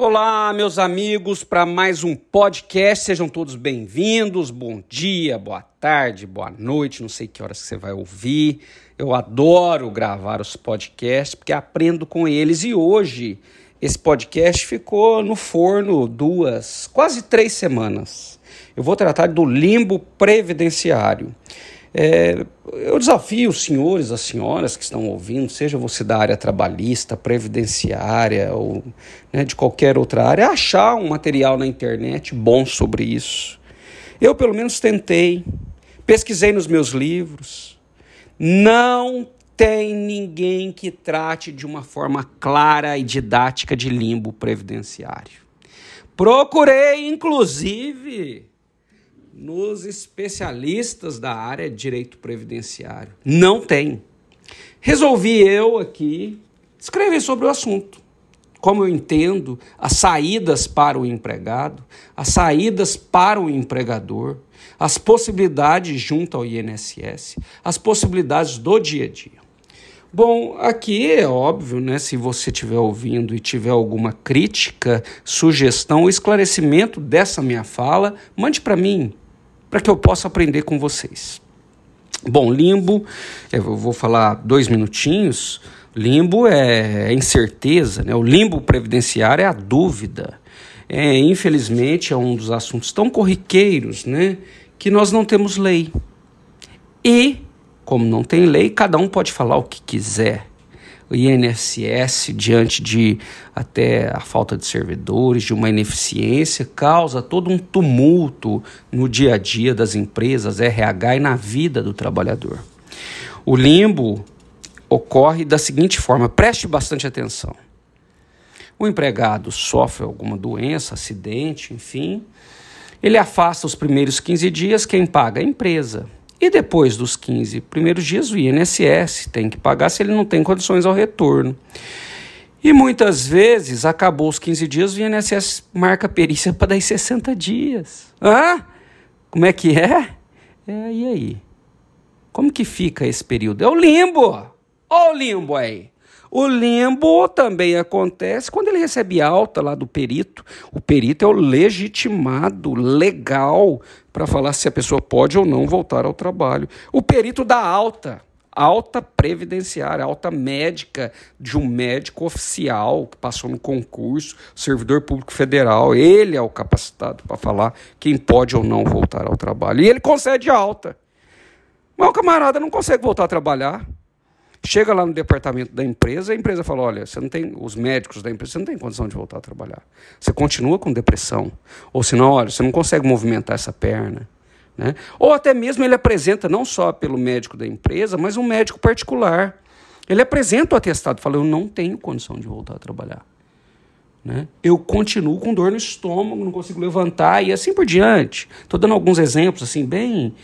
Olá, meus amigos, para mais um podcast. Sejam todos bem-vindos. Bom dia, boa tarde, boa noite. Não sei que horas você vai ouvir. Eu adoro gravar os podcasts porque aprendo com eles. E hoje esse podcast ficou no forno duas, quase três semanas. Eu vou tratar do limbo previdenciário. É, eu desafio os senhores, as senhoras que estão ouvindo, seja você da área trabalhista, previdenciária ou né, de qualquer outra área, achar um material na internet bom sobre isso. Eu, pelo menos, tentei, pesquisei nos meus livros. Não tem ninguém que trate de uma forma clara e didática de limbo previdenciário. Procurei, inclusive nos especialistas da área de direito previdenciário. Não tem. Resolvi eu aqui escrever sobre o assunto. Como eu entendo as saídas para o empregado, as saídas para o empregador, as possibilidades junto ao INSS, as possibilidades do dia a dia. Bom, aqui é óbvio, né? Se você estiver ouvindo e tiver alguma crítica, sugestão, esclarecimento dessa minha fala, mande para mim para que eu possa aprender com vocês. Bom, limbo, eu vou falar dois minutinhos. Limbo é, é incerteza, né? o limbo previdenciário é a dúvida. É, infelizmente, é um dos assuntos tão corriqueiros né? que nós não temos lei. E, como não tem lei, cada um pode falar o que quiser INSS, diante de até a falta de servidores, de uma ineficiência, causa todo um tumulto no dia a dia das empresas, RH e na vida do trabalhador. O limbo ocorre da seguinte forma: preste bastante atenção. O empregado sofre alguma doença, acidente, enfim, ele afasta os primeiros 15 dias, quem paga? A empresa. E depois dos 15 primeiros dias, o INSS tem que pagar se ele não tem condições ao retorno. E muitas vezes, acabou os 15 dias, o INSS marca perícia para dar 60 dias. Hã? Como é que é? É, e aí? Como que fica esse período? É o limbo! Olha o limbo aí! O limbo também acontece quando ele recebe alta lá do perito. O perito é o legitimado, legal, para falar se a pessoa pode ou não voltar ao trabalho. O perito dá alta, alta previdenciária, alta médica de um médico oficial que passou no concurso, servidor público federal. Ele é o capacitado para falar quem pode ou não voltar ao trabalho. E ele concede alta. Mas o camarada não consegue voltar a trabalhar. Chega lá no departamento da empresa, a empresa fala: olha, você não tem, os médicos da empresa, você não tem condição de voltar a trabalhar. Você continua com depressão. Ou senão, olha, você não consegue movimentar essa perna. Né? Ou até mesmo ele apresenta, não só pelo médico da empresa, mas um médico particular. Ele apresenta o atestado, fala: eu não tenho condição de voltar a trabalhar. Né? Eu continuo com dor no estômago, não consigo levantar e assim por diante. Estou dando alguns exemplos assim bem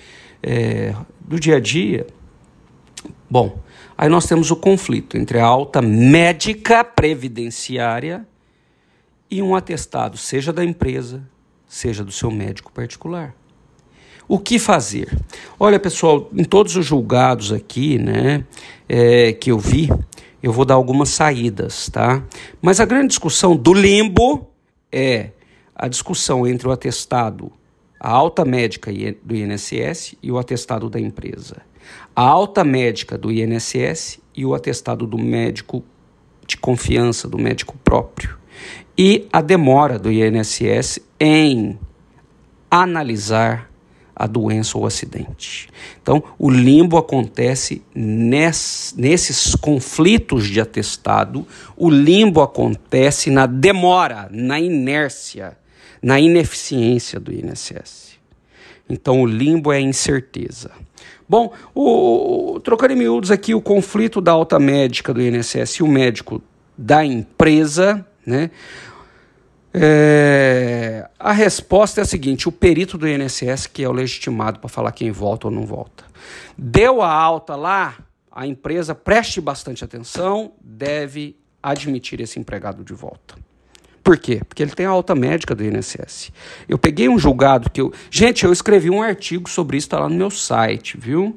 é, do dia a dia. Bom, Aí nós temos o conflito entre a alta médica previdenciária e um atestado, seja da empresa, seja do seu médico particular. O que fazer? Olha, pessoal, em todos os julgados aqui, né, é, que eu vi, eu vou dar algumas saídas, tá? Mas a grande discussão do limbo é a discussão entre o atestado, a alta médica do INSS e o atestado da empresa. A alta médica do INSS e o atestado do médico de confiança, do médico próprio, e a demora do INSS em analisar a doença ou acidente. Então, o limbo acontece ness, nesses conflitos de atestado, o limbo acontece na demora, na inércia, na ineficiência do INSS. Então, o limbo é incerteza. Bom, o, o, trocando em miúdos aqui, o conflito da alta médica do INSS e o médico da empresa, né? É, a resposta é a seguinte: o perito do INSS, que é o legitimado para falar quem volta ou não volta, deu a alta lá, a empresa preste bastante atenção, deve admitir esse empregado de volta. Por quê? Porque ele tem a alta médica do INSS. Eu peguei um julgado que eu. Gente, eu escrevi um artigo sobre isso, está lá no meu site, viu?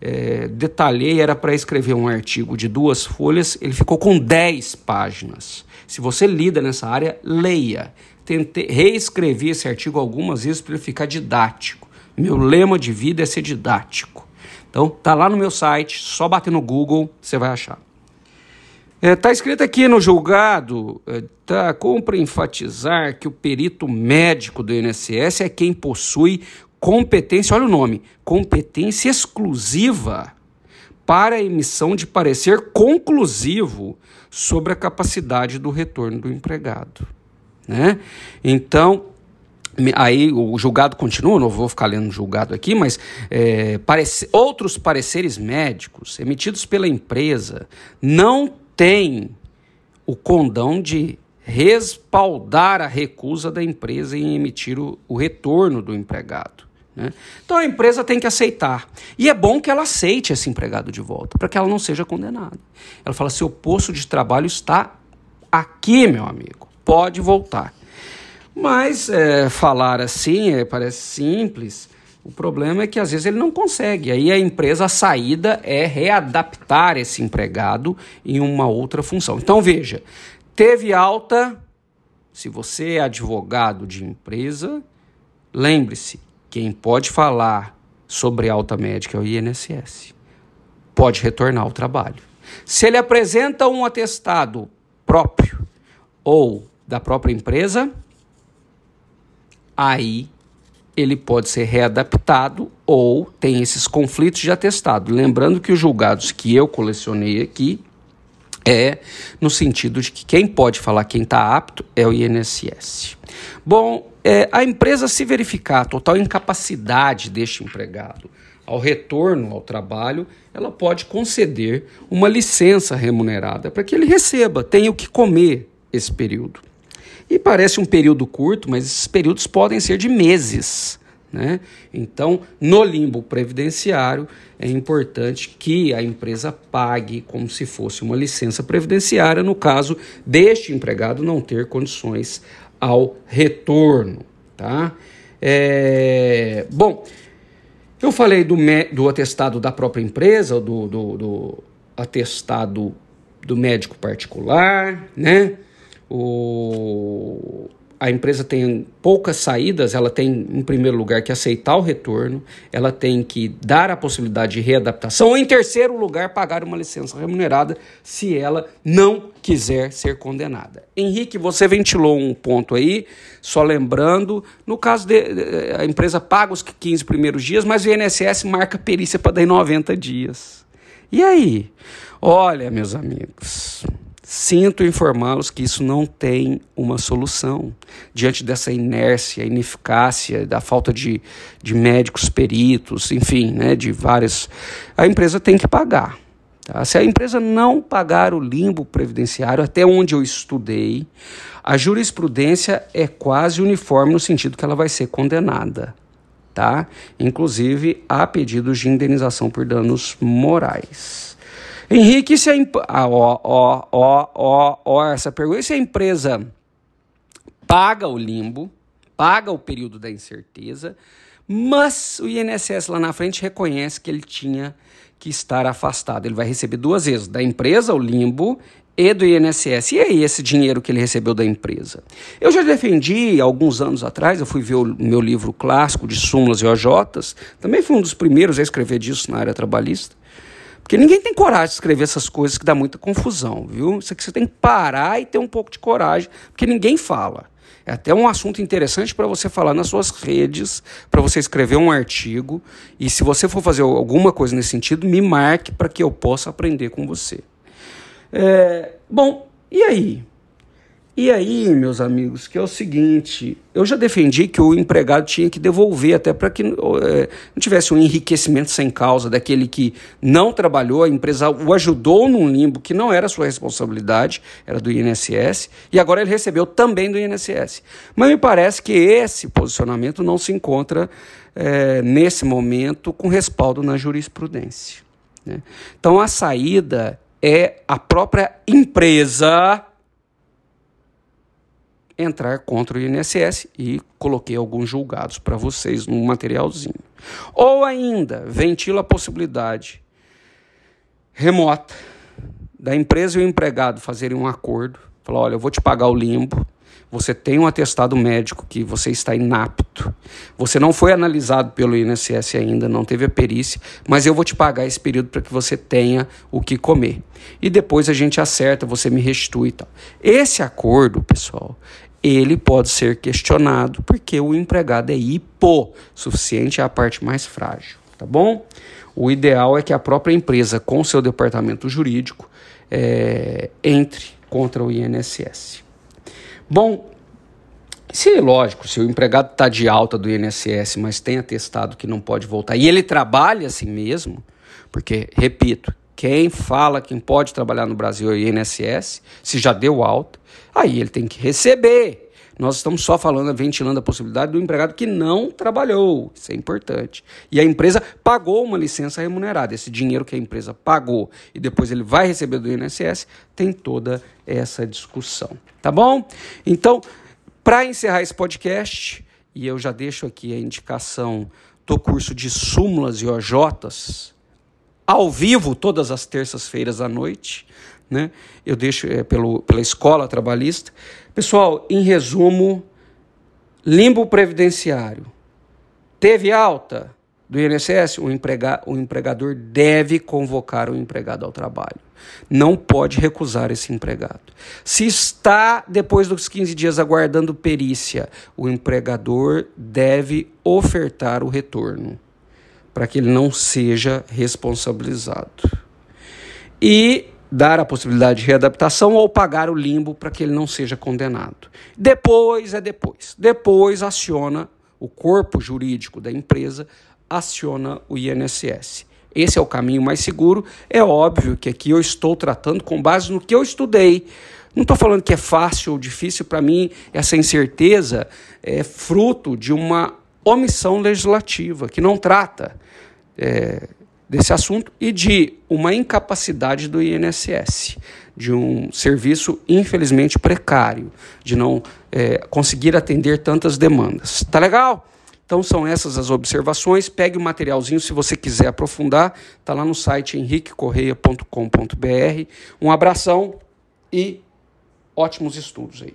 é, detalhei, era para escrever um artigo de duas folhas, ele ficou com 10 páginas. Se você lida nessa área, leia. Tentei, reescrevi esse artigo algumas vezes para ele ficar didático. Meu lema de vida é ser didático. Então, tá lá no meu site, só bater no Google, você vai achar. Está é, tá escrito aqui no julgado, é, tá, cumpre enfatizar que o perito médico do INSS é quem possui competência, olha o nome, competência exclusiva para a emissão de parecer conclusivo sobre a capacidade do retorno do empregado. Né? Então, aí o julgado continua, não vou ficar lendo julgado aqui, mas é, parece, outros pareceres médicos emitidos pela empresa não tem o condão de respaldar a recusa da empresa em emitir o, o retorno do empregado. Né? Então a empresa tem que aceitar. E é bom que ela aceite esse empregado de volta, para que ela não seja condenada. Ela fala: seu posto de trabalho está aqui, meu amigo, pode voltar. Mas é, falar assim é, parece simples. O problema é que às vezes ele não consegue. Aí a empresa, a saída é readaptar esse empregado em uma outra função. Então veja, teve alta. Se você é advogado de empresa, lembre-se, quem pode falar sobre alta médica é o INSS. Pode retornar ao trabalho. Se ele apresenta um atestado próprio ou da própria empresa, aí ele pode ser readaptado ou tem esses conflitos de atestado. Lembrando que os julgados que eu colecionei aqui é no sentido de que quem pode falar quem está apto é o INSS. Bom, é, a empresa se verificar a total incapacidade deste empregado ao retorno ao trabalho, ela pode conceder uma licença remunerada para que ele receba, tenha o que comer esse período. E parece um período curto, mas esses períodos podem ser de meses. Né? Então, no limbo previdenciário, é importante que a empresa pague como se fosse uma licença previdenciária, no caso deste empregado não ter condições ao retorno. Tá? É, bom, eu falei do, do atestado da própria empresa, do, do, do atestado do médico particular, né? O, a empresa tem poucas saídas, ela tem, em primeiro lugar, que aceitar o retorno, ela tem que dar a possibilidade de readaptação, em terceiro lugar, pagar uma licença remunerada se ela não quiser ser condenada. Henrique, você ventilou um ponto aí, só lembrando, no caso de a empresa paga os 15 primeiros dias, mas o INSS marca perícia para dar 90 dias. E aí? Olha, meus amigos, Sinto informá-los que isso não tem uma solução. Diante dessa inércia, ineficácia, da falta de, de médicos peritos, enfim, né, de várias. A empresa tem que pagar. Tá? Se a empresa não pagar o limbo previdenciário, até onde eu estudei, a jurisprudência é quase uniforme no sentido que ela vai ser condenada. Tá? Inclusive, há pedidos de indenização por danos morais. Henrique, se a imp... ah, ó, ó, ó, ó, ó, essa pergunta, se a empresa paga o limbo, paga o período da incerteza, mas o INSS lá na frente reconhece que ele tinha que estar afastado. Ele vai receber duas vezes, da empresa o limbo e do INSS. E aí esse dinheiro que ele recebeu da empresa? Eu já defendi alguns anos atrás, eu fui ver o meu livro clássico de súmulas e OJs, também fui um dos primeiros a escrever disso na área trabalhista. Porque ninguém tem coragem de escrever essas coisas que dá muita confusão, viu? Isso aqui você tem que parar e ter um pouco de coragem, porque ninguém fala. É até um assunto interessante para você falar nas suas redes, para você escrever um artigo. E se você for fazer alguma coisa nesse sentido, me marque para que eu possa aprender com você. É, bom, e aí? E aí, meus amigos, que é o seguinte: eu já defendi que o empregado tinha que devolver, até para que é, não tivesse um enriquecimento sem causa daquele que não trabalhou, a empresa o ajudou num limbo que não era sua responsabilidade, era do INSS, e agora ele recebeu também do INSS. Mas me parece que esse posicionamento não se encontra é, nesse momento com respaldo na jurisprudência. Né? Então a saída é a própria empresa entrar contra o INSS e coloquei alguns julgados para vocês no materialzinho. Ou ainda, ventila a possibilidade remota da empresa e o empregado fazerem um acordo, falar, olha, eu vou te pagar o limbo, você tem um atestado médico que você está inapto, você não foi analisado pelo INSS ainda, não teve a perícia, mas eu vou te pagar esse período para que você tenha o que comer. E depois a gente acerta, você me restitui e tal. Esse acordo, pessoal, ele pode ser questionado porque o empregado é hipossuficiente, é a parte mais frágil, tá bom? O ideal é que a própria empresa, com seu departamento jurídico, é, entre contra o INSS. Bom, se lógico, se o empregado está de alta do INSS, mas tem atestado que não pode voltar, e ele trabalha assim mesmo, porque, repito, quem fala quem pode trabalhar no Brasil é o INSS, se já deu alta, aí ele tem que receber. Nós estamos só falando, ventilando a possibilidade do empregado que não trabalhou. Isso é importante. E a empresa pagou uma licença remunerada. Esse dinheiro que a empresa pagou e depois ele vai receber do INSS, tem toda essa discussão. Tá bom? Então, para encerrar esse podcast, e eu já deixo aqui a indicação do curso de súmulas e OJs, ao vivo, todas as terças-feiras à noite, né? Eu deixo é, pelo, pela escola trabalhista. Pessoal, em resumo, limbo previdenciário. Teve alta do INSS? O, emprega, o empregador deve convocar o empregado ao trabalho. Não pode recusar esse empregado. Se está, depois dos 15 dias, aguardando perícia, o empregador deve ofertar o retorno para que ele não seja responsabilizado. E dar a possibilidade de readaptação ou pagar o limbo para que ele não seja condenado. Depois é depois. Depois aciona o corpo jurídico da empresa, aciona o INSS. Esse é o caminho mais seguro. É óbvio que aqui eu estou tratando com base no que eu estudei. Não estou falando que é fácil ou difícil para mim, essa incerteza é fruto de uma omissão legislativa que não trata. É, desse assunto e de uma incapacidade do INSS, de um serviço infelizmente precário, de não é, conseguir atender tantas demandas. Tá legal? Então são essas as observações. Pegue o materialzinho se você quiser aprofundar. Tá lá no site henriquecorreia.com.br. Um abração e ótimos estudos aí.